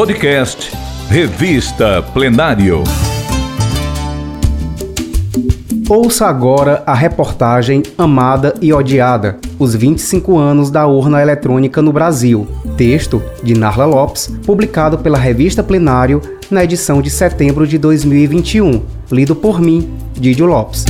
Podcast Revista Plenário. Ouça agora a reportagem Amada e Odiada: Os 25 anos da urna eletrônica no Brasil. Texto de Narla Lopes, publicado pela revista Plenário na edição de setembro de 2021. Lido por mim, Didio Lopes.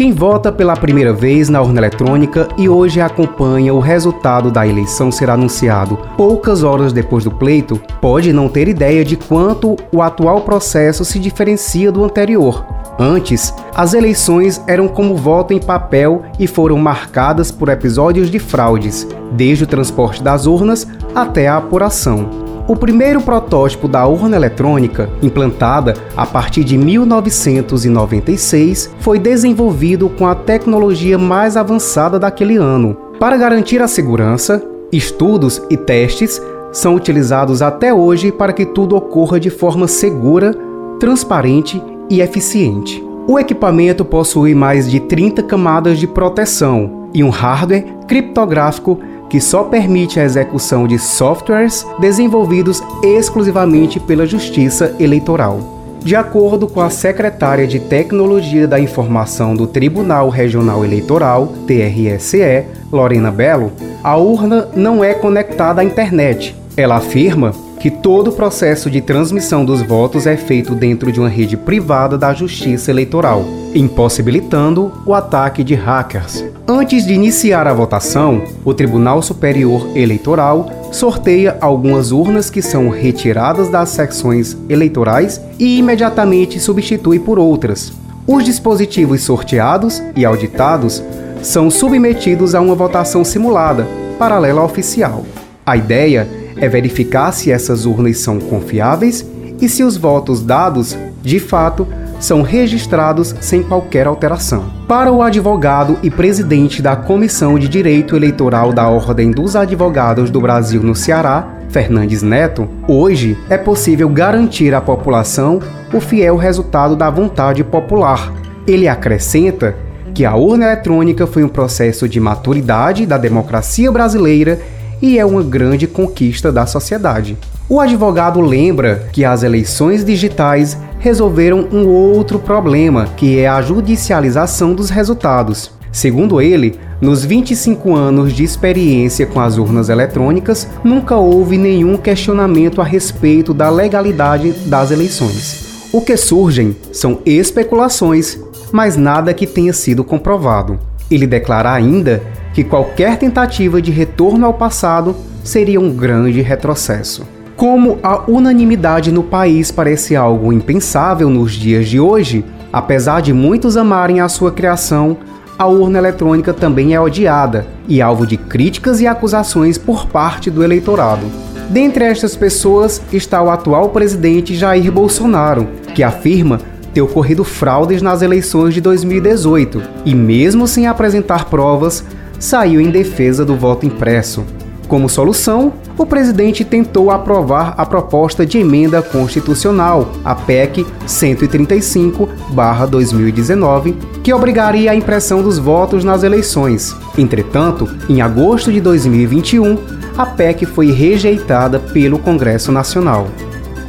Quem vota pela primeira vez na urna eletrônica e hoje acompanha o resultado da eleição ser anunciado poucas horas depois do pleito, pode não ter ideia de quanto o atual processo se diferencia do anterior. Antes, as eleições eram como voto em papel e foram marcadas por episódios de fraudes, desde o transporte das urnas até a apuração. O primeiro protótipo da urna eletrônica, implantada a partir de 1996, foi desenvolvido com a tecnologia mais avançada daquele ano. Para garantir a segurança, estudos e testes são utilizados até hoje para que tudo ocorra de forma segura, transparente e eficiente. O equipamento possui mais de 30 camadas de proteção e um hardware criptográfico que só permite a execução de softwares desenvolvidos exclusivamente pela Justiça Eleitoral. De acordo com a secretária de Tecnologia da Informação do Tribunal Regional Eleitoral, TRSE, Lorena Belo, a urna não é conectada à internet. Ela afirma que todo o processo de transmissão dos votos é feito dentro de uma rede privada da Justiça Eleitoral, impossibilitando o ataque de hackers. Antes de iniciar a votação, o Tribunal Superior Eleitoral sorteia algumas urnas que são retiradas das secções eleitorais e imediatamente substitui por outras. Os dispositivos sorteados e auditados são submetidos a uma votação simulada, paralela oficial. A ideia é verificar se essas urnas são confiáveis e se os votos dados, de fato, são registrados sem qualquer alteração. Para o advogado e presidente da Comissão de Direito Eleitoral da Ordem dos Advogados do Brasil no Ceará, Fernandes Neto, hoje é possível garantir à população o fiel resultado da vontade popular. Ele acrescenta que a urna eletrônica foi um processo de maturidade da democracia brasileira e é uma grande conquista da sociedade. O advogado lembra que as eleições digitais resolveram um outro problema, que é a judicialização dos resultados. Segundo ele, nos 25 anos de experiência com as urnas eletrônicas, nunca houve nenhum questionamento a respeito da legalidade das eleições. O que surgem são especulações, mas nada que tenha sido comprovado. Ele declara ainda que qualquer tentativa de retorno ao passado seria um grande retrocesso. Como a unanimidade no país parece algo impensável nos dias de hoje, apesar de muitos amarem a sua criação, a urna eletrônica também é odiada e alvo de críticas e acusações por parte do eleitorado. Dentre estas pessoas está o atual presidente Jair Bolsonaro, que afirma ter ocorrido fraudes nas eleições de 2018 e, mesmo sem apresentar provas, saiu em defesa do voto impresso. Como solução, o presidente tentou aprovar a proposta de emenda constitucional, a PEC 135/2019, que obrigaria a impressão dos votos nas eleições. Entretanto, em agosto de 2021, a PEC foi rejeitada pelo Congresso Nacional.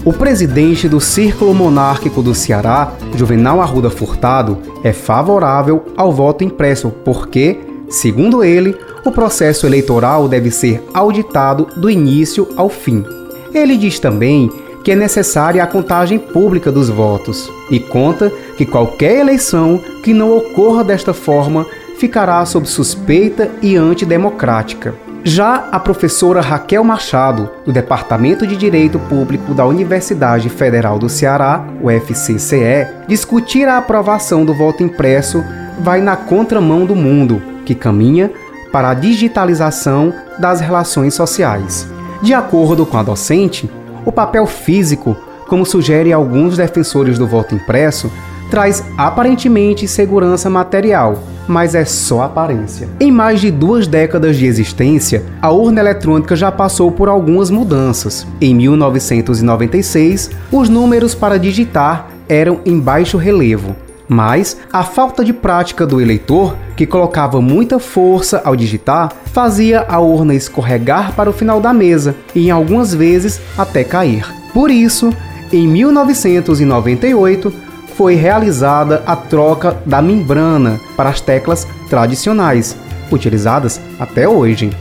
O presidente do Círculo Monárquico do Ceará, Juvenal Arruda Furtado, é favorável ao voto impresso porque, segundo ele, o processo eleitoral deve ser auditado do início ao fim. Ele diz também que é necessária a contagem pública dos votos e conta que qualquer eleição que não ocorra desta forma ficará sob suspeita e antidemocrática. Já a professora Raquel Machado, do Departamento de Direito Público da Universidade Federal do Ceará, UFCCE, discutir a aprovação do voto impresso vai na contramão do mundo, que caminha para a digitalização das relações sociais. De acordo com a docente, o papel físico, como sugerem alguns defensores do voto impresso, traz aparentemente segurança material, mas é só aparência. Em mais de duas décadas de existência, a urna eletrônica já passou por algumas mudanças. Em 1996, os números para digitar eram em baixo relevo. Mas a falta de prática do eleitor, que colocava muita força ao digitar, fazia a urna escorregar para o final da mesa e, em algumas vezes, até cair. Por isso, em 1998, foi realizada a troca da membrana para as teclas tradicionais, utilizadas até hoje.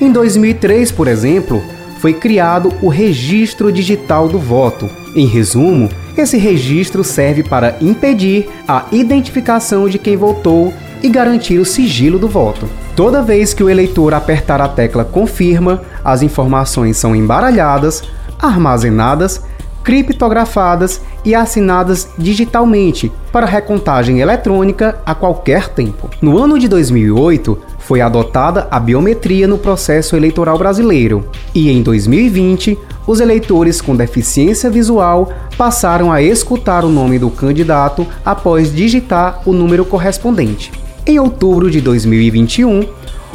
Em 2003, por exemplo, foi criado o Registro Digital do Voto. Em resumo, esse registro serve para impedir a identificação de quem votou e garantir o sigilo do voto. Toda vez que o eleitor apertar a tecla confirma, as informações são embaralhadas, armazenadas, criptografadas e assinadas digitalmente para recontagem eletrônica a qualquer tempo. No ano de 2008, foi adotada a biometria no processo eleitoral brasileiro, e em 2020, os eleitores com deficiência visual passaram a escutar o nome do candidato após digitar o número correspondente. Em outubro de 2021,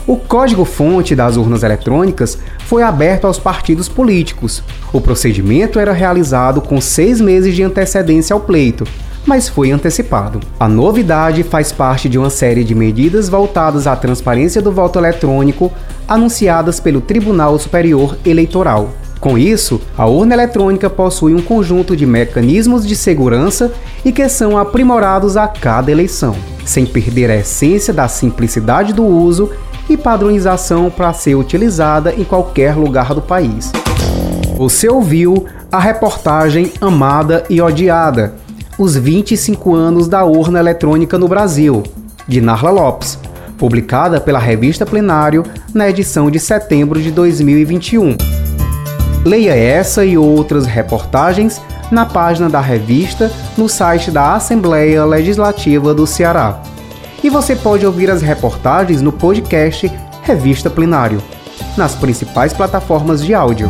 o código-fonte das urnas eletrônicas foi aberto aos partidos políticos. O procedimento era realizado com seis meses de antecedência ao pleito, mas foi antecipado. A novidade faz parte de uma série de medidas voltadas à transparência do voto eletrônico anunciadas pelo Tribunal Superior Eleitoral. Com isso, a urna eletrônica possui um conjunto de mecanismos de segurança e que são aprimorados a cada eleição, sem perder a essência da simplicidade do uso e padronização para ser utilizada em qualquer lugar do país. Você ouviu a reportagem Amada e Odiada, os 25 anos da urna eletrônica no Brasil, de Narla Lopes, publicada pela revista Plenário na edição de setembro de 2021. Leia essa e outras reportagens na página da revista no site da Assembleia Legislativa do Ceará. E você pode ouvir as reportagens no podcast Revista Plenário, nas principais plataformas de áudio.